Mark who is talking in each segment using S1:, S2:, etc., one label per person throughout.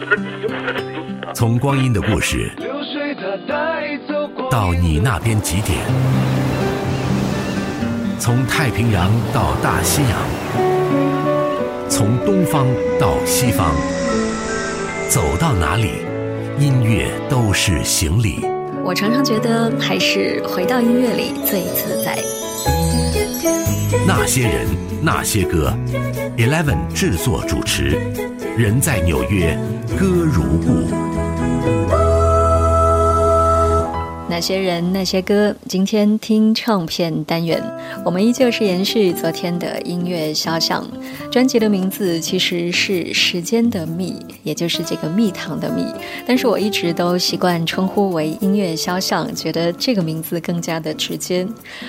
S1: 从光阴的故事到你那边几点？从太平洋到大西洋，从东方到西方，走到哪里，音乐都是行李。
S2: 我常常觉得，还是回到音乐里最自在。
S1: 那些人，那些歌，Eleven 制作主持，人在纽约，歌如故。
S2: 那些人，那些歌，今天听唱片单元，我们依旧是延续昨天的音乐肖像。专辑的名字其实是《时间的蜜》，也就是这个蜜糖的蜜。但是我一直都习惯称呼为音乐肖像，觉得这个名字更加的直接。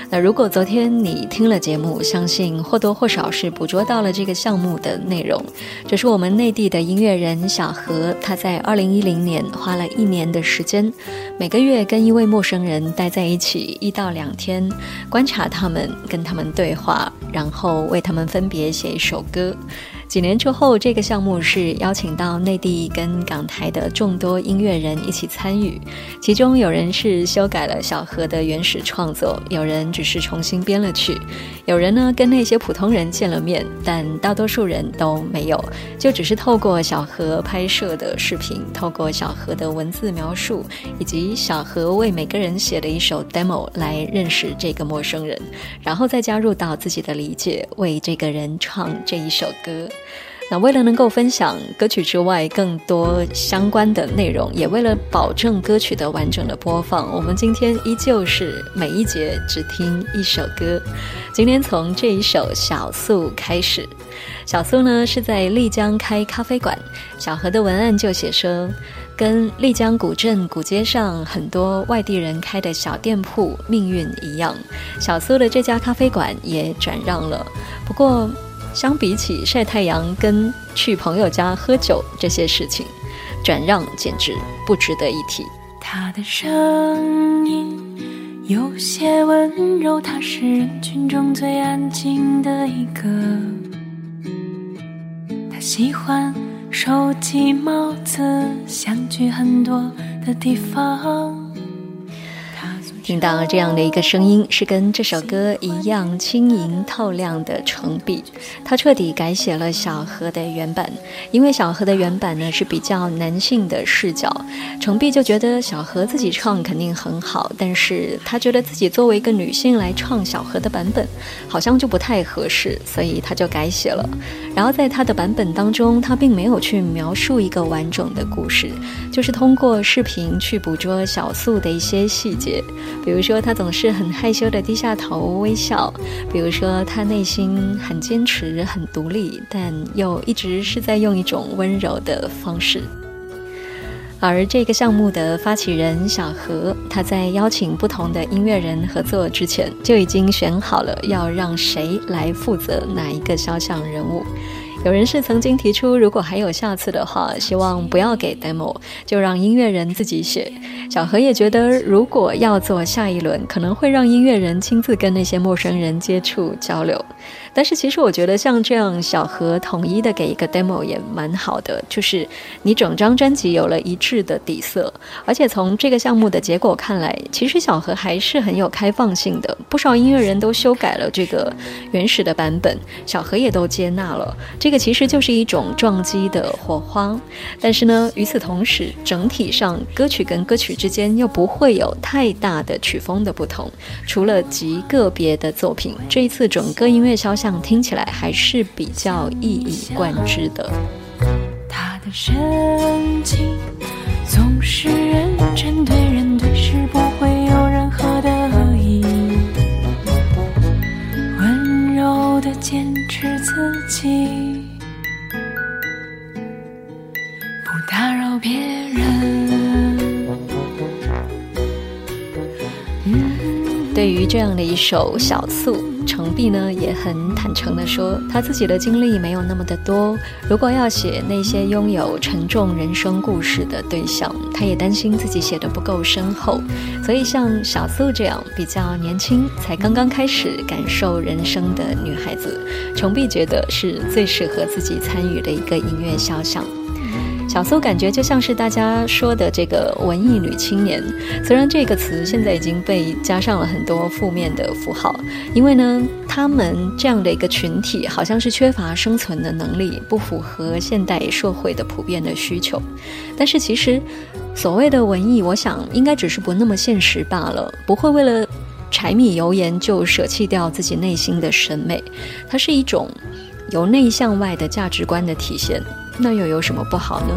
S2: 那如果昨天你听了节目，相信或多或少是捕捉到了这个项目的内容。这是我们内地的音乐人小何，他在二零一零年花了一年的时间，每个月跟一位。陌生人待在一起一到两天，观察他们，跟他们对话，然后为他们分别写一首歌。几年之后，这个项目是邀请到内地跟港台的众多音乐人一起参与，其中有人是修改了小何的原始创作，有人只是重新编了曲，有人呢跟那些普通人见了面，但大多数人都没有，就只是透过小何拍摄的视频，透过小何的文字描述，以及小何为每个人写的一首 demo 来认识这个陌生人，然后再加入到自己的理解，为这个人唱这一首歌。那为了能够分享歌曲之外更多相关的内容，也为了保证歌曲的完整的播放，我们今天依旧是每一节只听一首歌。今天从这一首《小素》开始。小素呢是在丽江开咖啡馆，小何的文案就写说，跟丽江古镇古街上很多外地人开的小店铺命运一样，小苏的这家咖啡馆也转让了。不过。相比起晒太阳跟去朋友家喝酒这些事情，转让简直不值得一提。
S3: 他的声音有些温柔，他是人群中最安静的一个。他喜欢收集帽子，相聚很多的地方。
S2: 听到这样的一个声音，是跟这首歌一样轻盈透亮的程璧，他彻底改写了小何的原版。因为小何的原版呢是比较男性的视角，程璧就觉得小何自己唱肯定很好，但是他觉得自己作为一个女性来唱小何的版本，好像就不太合适，所以他就改写了。然后在他的版本当中，他并没有去描述一个完整的故事，就是通过视频去捕捉小素的一些细节。比如说，他总是很害羞的低下头微笑；比如说，他内心很坚持、很独立，但又一直是在用一种温柔的方式。而这个项目的发起人小何，他在邀请不同的音乐人合作之前，就已经选好了要让谁来负责哪一个肖像人物。有人是曾经提出，如果还有下次的话，希望不要给 demo，就让音乐人自己写。小何也觉得，如果要做下一轮，可能会让音乐人亲自跟那些陌生人接触交流。但是其实我觉得像这样小何统一的给一个 demo 也蛮好的，就是你整张专辑有了一致的底色，而且从这个项目的结果看来，其实小何还是很有开放性的，不少音乐人都修改了这个原始的版本，小何也都接纳了，这个其实就是一种撞击的火花。但是呢，与此同时，整体上歌曲跟歌曲之间又不会有太大的曲风的不同，除了极个别的作品，这一次整个音乐肖。像听起来还是比较一以贯之的。
S3: 他的神情总是认真，对人对事不会有任何的恶意，温柔的坚持自己，
S2: 这样的一首小素。程璧呢也很坦诚地说，他自己的经历没有那么的多。如果要写那些拥有沉重人生故事的对象，他也担心自己写的不够深厚。所以像小素这样比较年轻，才刚刚开始感受人生的女孩子，程璧觉得是最适合自己参与的一个音乐肖像。小苏感觉就像是大家说的这个文艺女青年，虽然这个词现在已经被加上了很多负面的符号，因为呢，他们这样的一个群体好像是缺乏生存的能力，不符合现代社会的普遍的需求。但是其实，所谓的文艺，我想应该只是不那么现实罢了，不会为了柴米油盐就舍弃掉自己内心的审美，它是一种由内向外的价值观的体现。那又有什么不好呢？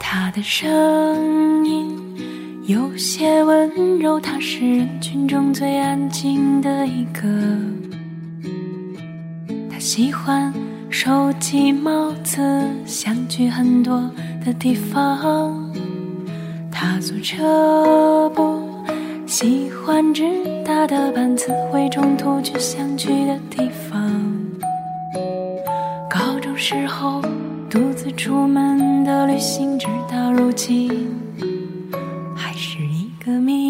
S3: 他的声音有些温柔，他是人群中最安静的一个。他喜欢收集帽子，想去很多的地方。他坐车不喜欢直达的班次，会中途去想去的地方。高中时候独自出门的旅行，直到如今还是一个谜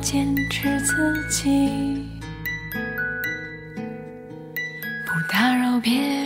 S3: 坚持自己不打扰别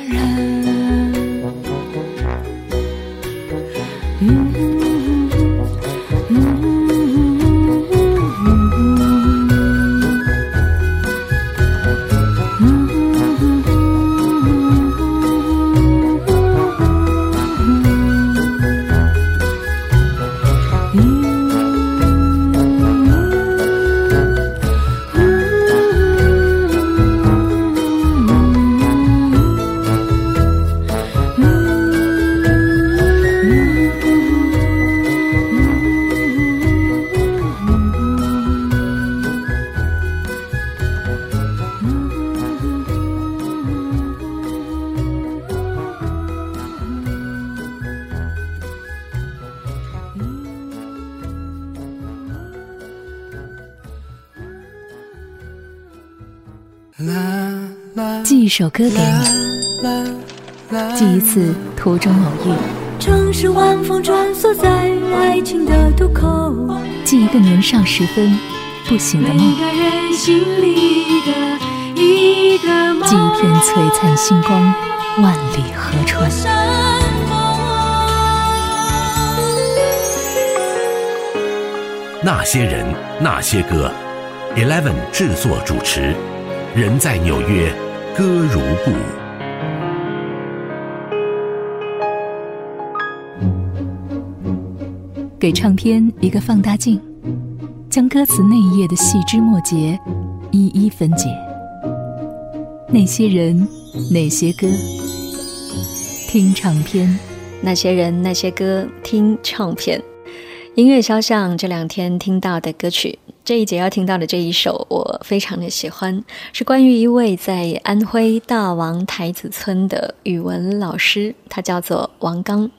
S2: 寄一首歌给你，寄一次途中偶遇。
S3: 城市晚风穿梭在爱情的渡口，
S2: 寄一个年少时分不醒的梦。
S3: 每个人心里的一个梦。
S2: 寄一片璀璨星光，万里河川。
S1: 那些人，那些歌，Eleven 制作主持。人在纽约，歌如故。
S2: 给唱片一个放大镜，将歌词那一页的细枝末节一一分解。那些人，那些歌，听唱片。那些人，那些歌，听唱片。音乐肖像这两天听到的歌曲。这一节要听到的这一首，我非常的喜欢，是关于一位在安徽大王台子村的语文老师，他叫做王刚。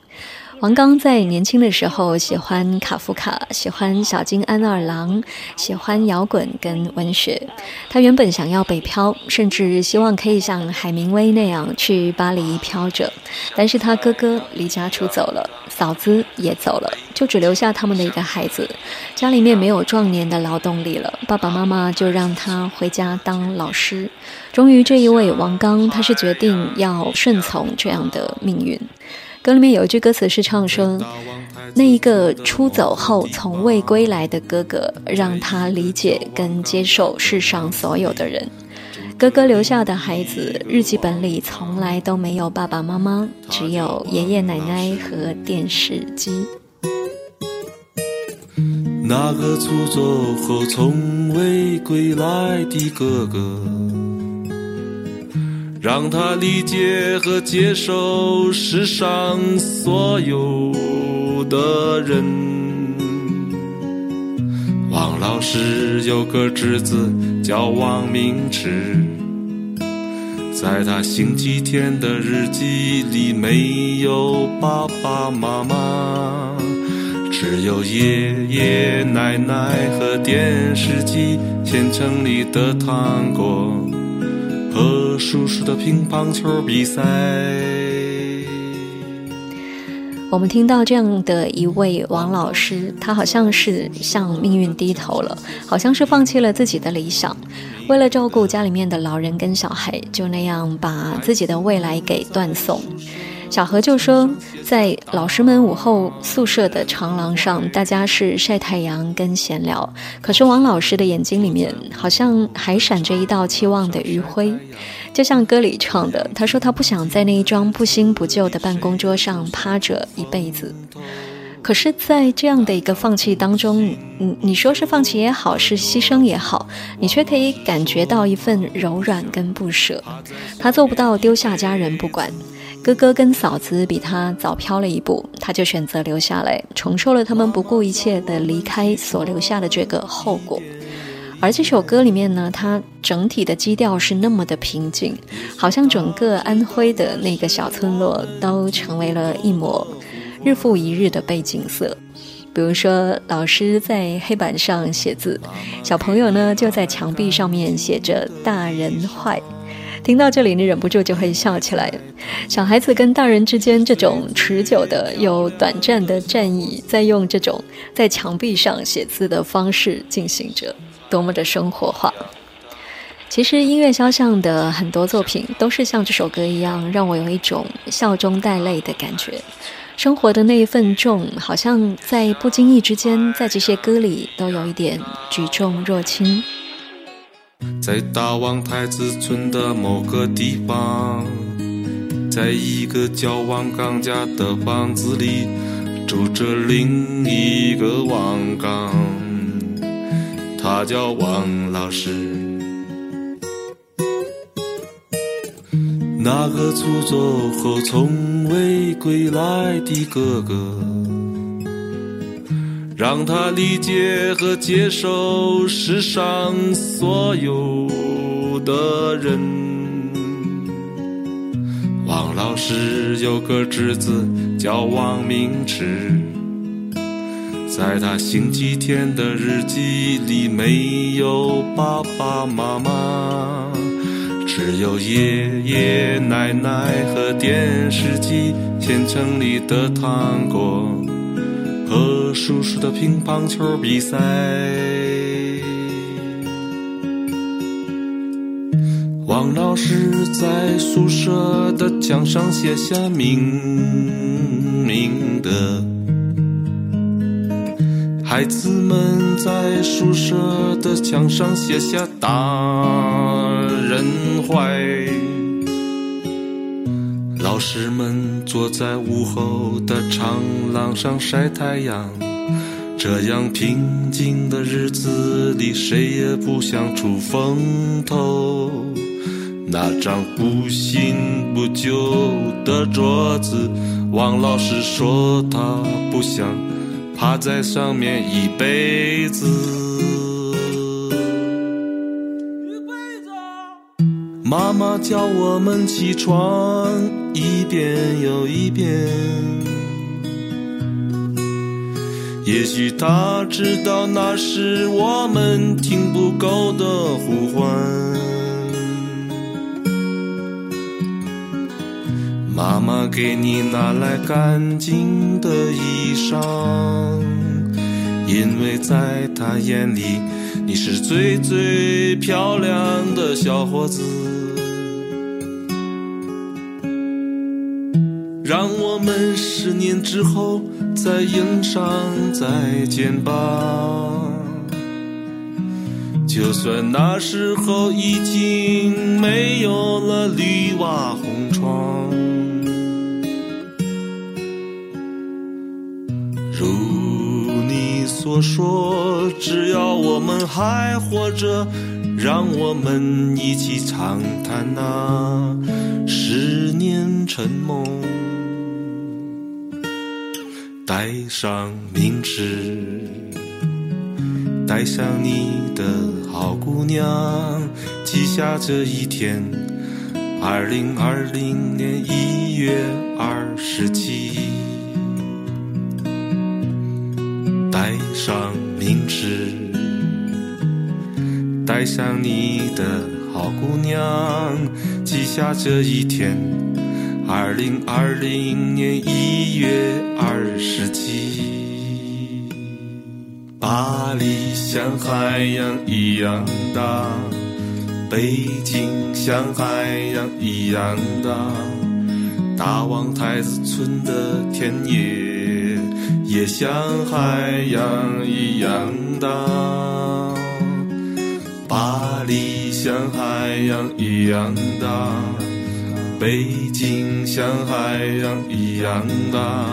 S2: 王刚在年轻的时候喜欢卡夫卡，喜欢小津安二郎，喜欢摇滚跟文学。他原本想要北漂，甚至希望可以像海明威那样去巴黎漂着。但是他哥哥离家出走了，嫂子也走了，就只留下他们的一个孩子。家里面没有壮年的劳动力了，爸爸妈妈就让他回家当老师。终于，这一位王刚，他是决定要顺从这样的命运。歌里面有一句歌词是唱说：“那一个出走后从未归来的哥哥，让他理解跟接受世上所有的人。哥哥留下的孩子，日记本里从来都没有爸爸妈妈，只有爷爷奶奶和电视机。”
S4: 那个出走后从未归来的哥哥。让他理解和接受世上所有的人。王老师有个侄子叫王明池，在他星期天的日记里没有爸爸妈妈，只有爷爷奶奶和电视机，县城里的糖果。和叔叔的乒乓球比赛。
S2: 我们听到这样的一位王老师，他好像是向命运低头了，好像是放弃了自己的理想，为了照顾家里面的老人跟小孩，就那样把自己的未来给断送。小何就说，在老师们午后宿舍的长廊上，大家是晒太阳跟闲聊。可是王老师的眼睛里面，好像还闪着一道期望的余晖，就像歌里唱的。他说他不想在那一张不新不旧的办公桌上趴着一辈子。可是，在这样的一个放弃当中，你你说是放弃也好，是牺牲也好，你却可以感觉到一份柔软跟不舍。他做不到丢下家人不管。哥哥跟嫂子比他早飘了一步，他就选择留下来，承受了他们不顾一切的离开所留下的这个后果。而这首歌里面呢，它整体的基调是那么的平静，好像整个安徽的那个小村落都成为了一抹日复一日的背景色。比如说，老师在黑板上写字，小朋友呢就在墙壁上面写着“大人坏”。听到这里，你忍不住就会笑起来。小孩子跟大人之间这种持久的、有短暂的战役，在用这种在墙壁上写字的方式进行着，多么的生活化！其实音乐肖像的很多作品都是像这首歌一样，让我有一种笑中带泪的感觉。生活的那一份重，好像在不经意之间，在这些歌里都有一点举重若轻。
S4: 在大王太子村的某个地方，在一个叫王刚家的房子里，住着另一个王刚，他叫王老师。那个出走后从未归来的哥哥。让他理解和接受世上所有的人。王老师有个侄子叫王明池，在他星期天的日记里没有爸爸妈妈，只有爷爷奶奶和电视机，县城里的糖果。和叔叔的乒乓球比赛，王老师在宿舍的墙上写下明明的，孩子们在宿舍的墙上写下大人坏。老师们坐在午后的长廊上晒太阳，这样平静的日子里，谁也不想出风头。那张不新不旧的桌子，王老师说他不想趴在上面一辈子。妈妈叫我们起床，一遍又一遍。也许她知道那是我们听不够的呼唤。妈妈给你拿来干净的衣裳，因为在她眼里你是最最漂亮的小伙子。让我们十年之后再迎上再见吧，就算那时候已经没有了绿瓦红窗。我说，只要我们还活着，让我们一起长谈那十年沉梦。带上名纸，带上你的好姑娘，记下这一天，二零二零年一月二十七。上名纸，带上你的好姑娘，记下这一天。二零二零年一月二十七，巴黎像海洋一样大，北京像海洋一样大，大望太子村的田野也像海洋一样大，巴黎像海洋一样大。北京像海洋一样大，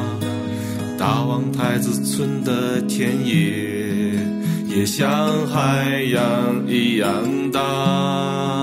S4: 大望太子村的田野也像海洋一样大。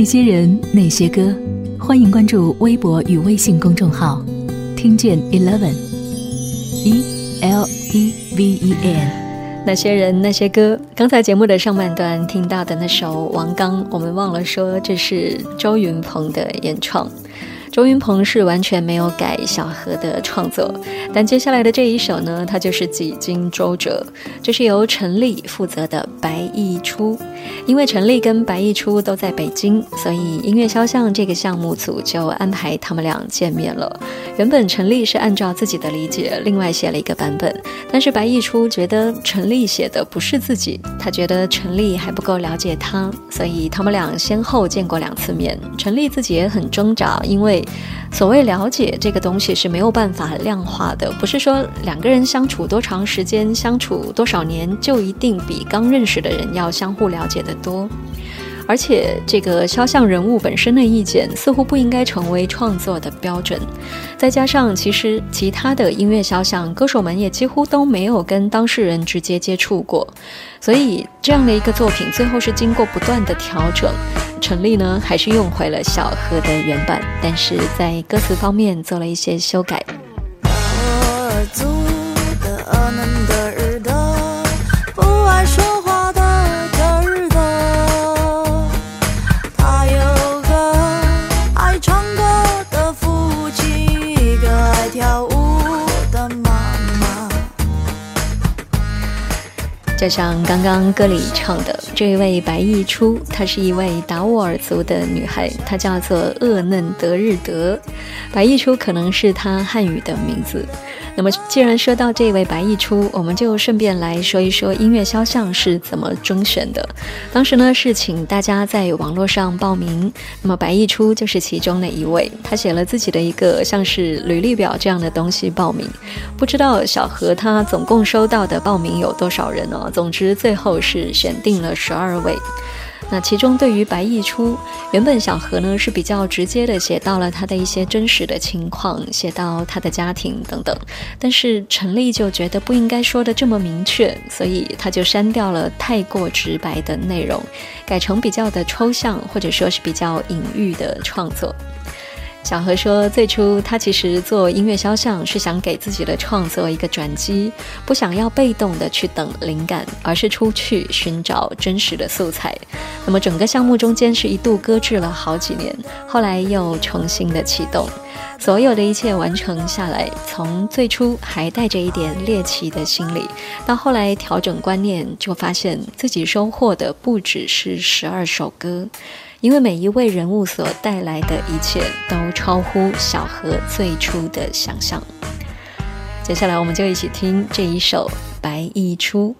S5: 那些人，那些歌，欢迎关注微博与微信公众号，听见 Eleven，E L E V E N。
S2: 那些人，那些歌。刚才节目的上半段听到的那首《王刚》，我们忘了说，这是周云鹏的演唱。周云鹏是完全没有改小何的创作，但接下来的这一首呢，它就是几经周折。这是由陈粒负责的《白翼出》，因为陈丽跟白翼出都在北京，所以音乐肖像这个项目组就安排他们俩见面了。原本陈丽是按照自己的理解另外写了一个版本，但是白翼出觉得陈丽写的不是自己，他觉得陈丽还不够了解他，所以他们俩先后见过两次面。陈丽自己也很挣扎，因为。所谓了解这个东西是没有办法量化的，不是说两个人相处多长时间、相处多少年就一定比刚认识的人要相互了解的多。而且，这个肖像人物本身的意见似乎不应该成为创作的标准。再加上，其实其他的音乐肖像歌手们也几乎都没有跟当事人直接接触过，所以这样的一个作品最后是经过不断的调整。陈粒呢，还是用回了小何的原版，但是在歌词方面做了一些修改。就像刚刚歌里唱的，这位白翼初，她是一位达斡尔族的女孩，她叫做厄嫩德日德。白翼初可能是她汉语的名字。那么，既然说到这位白逸初，我们就顺便来说一说音乐肖像是怎么甄选的。当时呢，是请大家在网络上报名，那么白逸初就是其中的一位。他写了自己的一个像是履历表这样的东西报名。不知道小何他总共收到的报名有多少人呢？总之，最后是选定了十二位。
S6: 那其中对于白逸初，原本小何呢是比较直接的写到了他的一些真实的情况，写到他的家庭等等。但是陈丽就觉得不应该说的这么明确，所以他就删掉了太过直白的内容，改成比较的抽象或者说是比较隐喻的创作。小何说，最初他其实做音乐肖像是想给自己的创作一个转机，不想要被动的去等灵感，而是出去寻找真实的素材。那么整个项目中间是一度搁置了好几年，后来又重新的启动。所有的一切完成下来，从最初还带着一点猎奇的心理，到后来调整观念，就发现自己收获的不只是十二首歌。因为每一位人物所带来的一切都超乎小何最初的想象。接下来，我们就一起听这一首《白衣出》。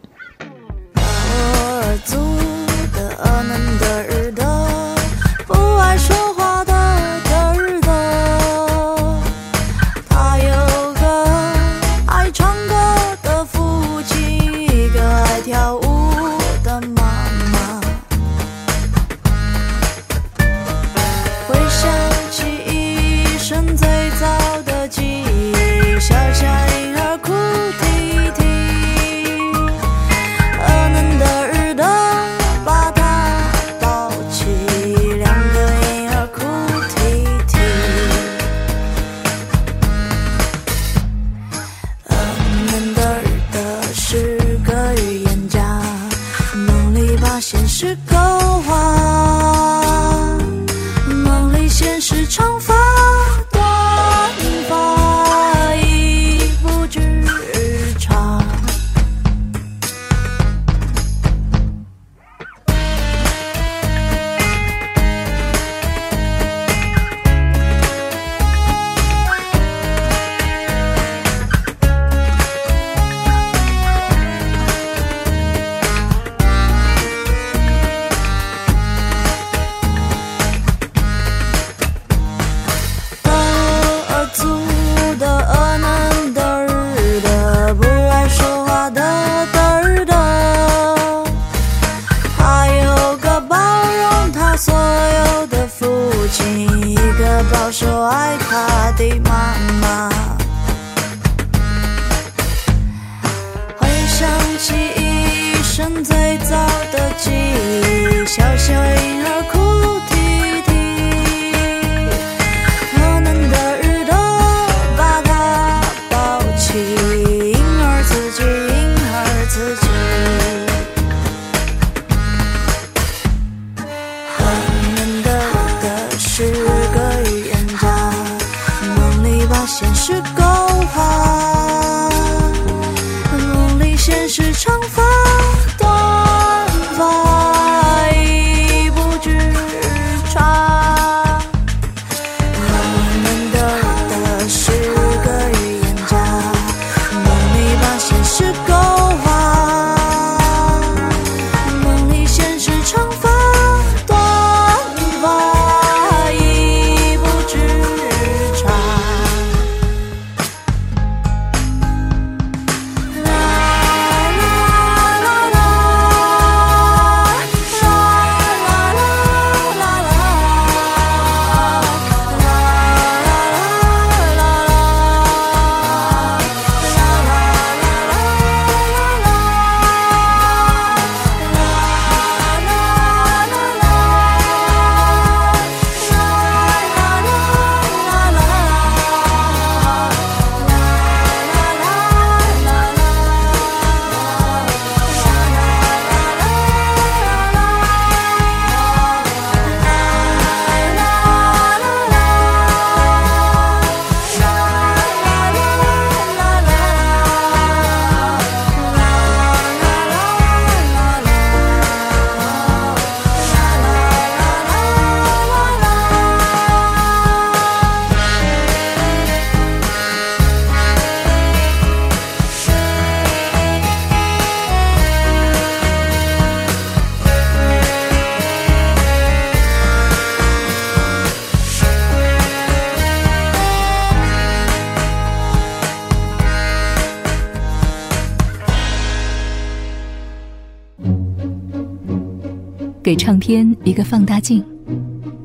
S5: 给唱片一个放大镜，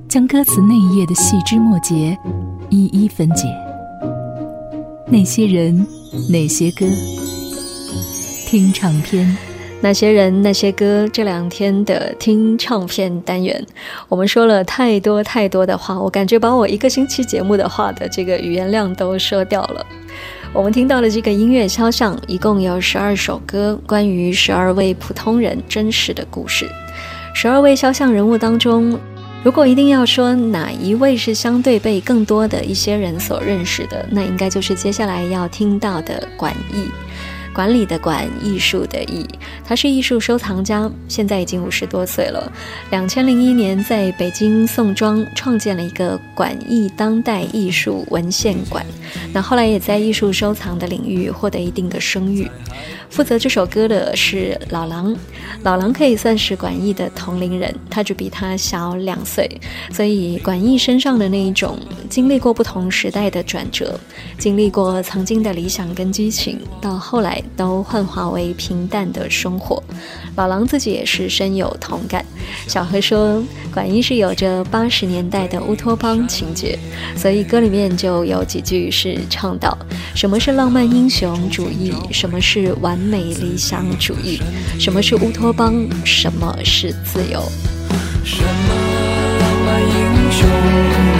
S5: 将歌词那一页的细枝末节一一分解。那些人，那些歌，听唱片。
S2: 那些人，那些歌，这两天的听唱片单元，我们说了太多太多的话，我感觉把我一个星期节目的话的这个语言量都说掉了。我们听到的这个音乐肖像，一共有十二首歌，关于十二位普通人真实的故事。十二位肖像人物当中，如果一定要说哪一位是相对被更多的一些人所认识的，那应该就是接下来要听到的管义。管理的管，艺术的艺，他是艺术收藏家，现在已经五十多岁了。两千零一年在北京宋庄创建了一个管艺当代艺术文献馆，那后来也在艺术收藏的领域获得一定的声誉。负责这首歌的是老狼，老狼可以算是管艺的同龄人，他只比他小两岁，所以管艺身上的那一种经历过不同时代的转折，经历过曾经的理想跟激情，到后来都幻化为平淡的生活。老狼自己也是深有同感。小何说，管音是有着八十年代的乌托邦情节，所以歌里面就有几句是唱到：什么是浪漫英雄主义？什么是完美理想主义？什么是乌托邦？什么是自由？
S7: 什么浪漫英雄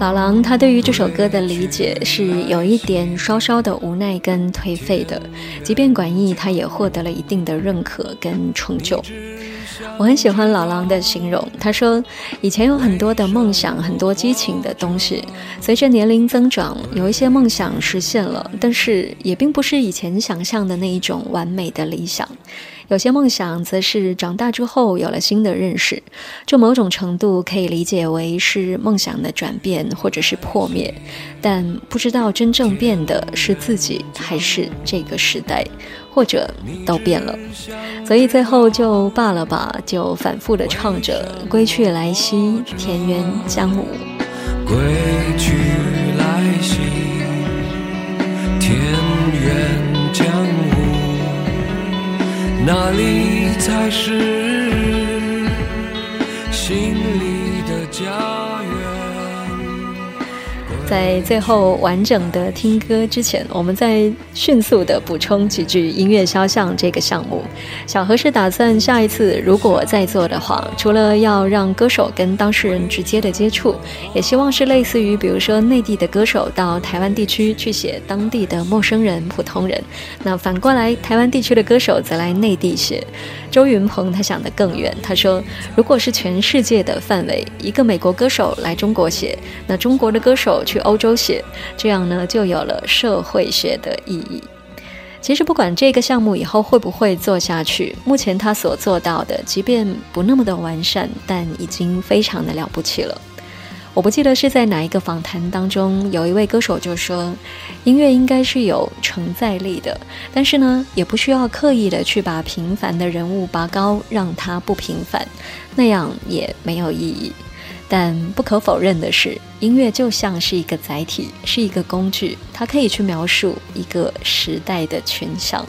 S2: 老狼他对于这首歌的理解是有一点稍稍的无奈跟颓废的，即便管义他也获得了一定的认可跟成就。我很喜欢老狼的形容，他说以前有很多的梦想，很多激情的东西，随着年龄增长，有一些梦想实现了，但是也并不是以前想象的那一种完美的理想。有些梦想则是长大之后有了新的认识，这某种程度可以理解为是梦想的转变或者是破灭，但不知道真正变的是自己还是这个时代，或者都变了，所以最后就罢了吧，就反复的唱着“归去来兮，田园将舞”。
S7: 哪里才是
S2: 在最后完整的听歌之前，我们再迅速的补充几句音乐肖像这个项目。小何是打算下一次如果再做的话，除了要让歌手跟当事人直接的接触，也希望是类似于比如说内地的歌手到台湾地区去写当地的陌生人、普通人，那反过来台湾地区的歌手则来内地写。周云鹏他想得更远，他说，如果是全世界的范围，一个美国歌手来中国写，那中国的歌手去欧洲写，这样呢就有了社会学的意义。其实不管这个项目以后会不会做下去，目前他所做到的，即便不那么的完善，但已经非常的了不起了。我不记得是在哪一个访谈当中，有一位歌手就说，音乐应该是有承载力的，但是呢，也不需要刻意的去把平凡的人物拔高，让它不平凡，那样也没有意义。但不可否认的是，音乐就像是一个载体，是一个工具，它可以去描述一个时代的群像。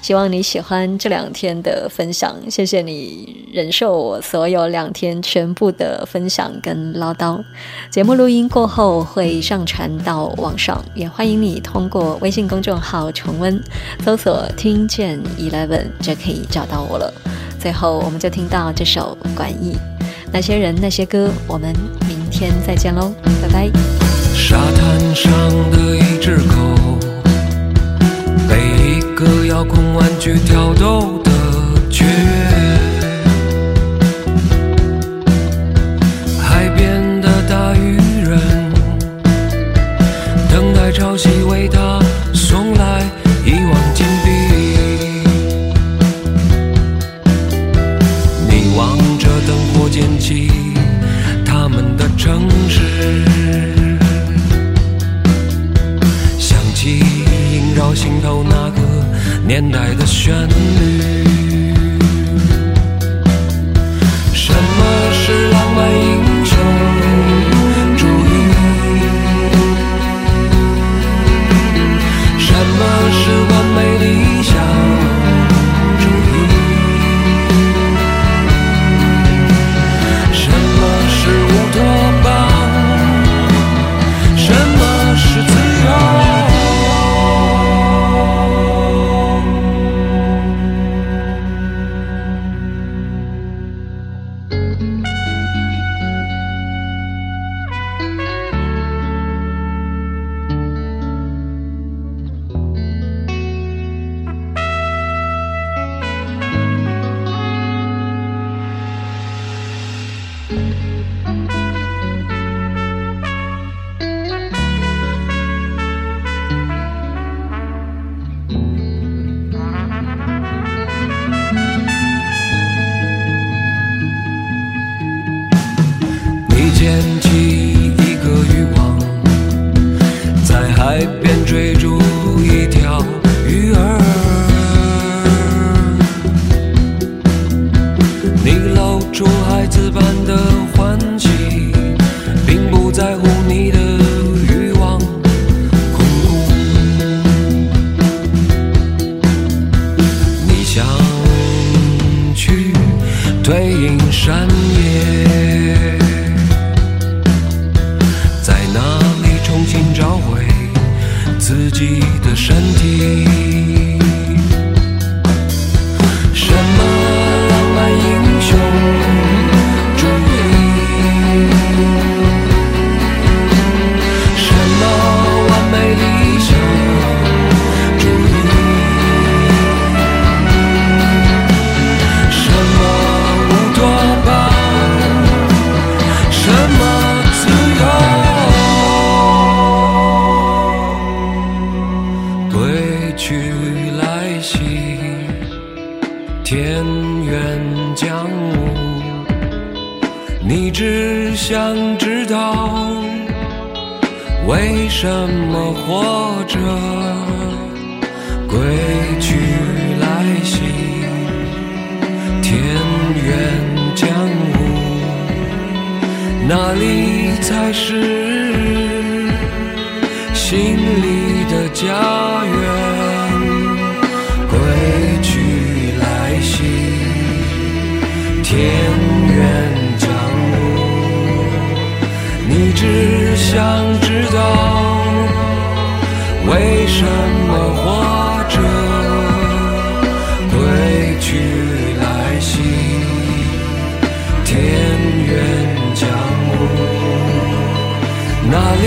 S2: 希望你喜欢这两天的分享，谢谢你忍受我所有两天全部的分享跟唠叨。节目录音过后会上传到网上，也欢迎你通过微信公众号重温，搜索“听见 Eleven” 就可以找到我了。最后，我们就听到这首《管义》，那些人那些歌，我们明天再见喽，拜拜。
S7: 沙滩上的一只狗，被一个遥控玩具挑逗的绝 You. 天远江湖，你只想知道为什么活着。归去来兮，天远江湖。哪里？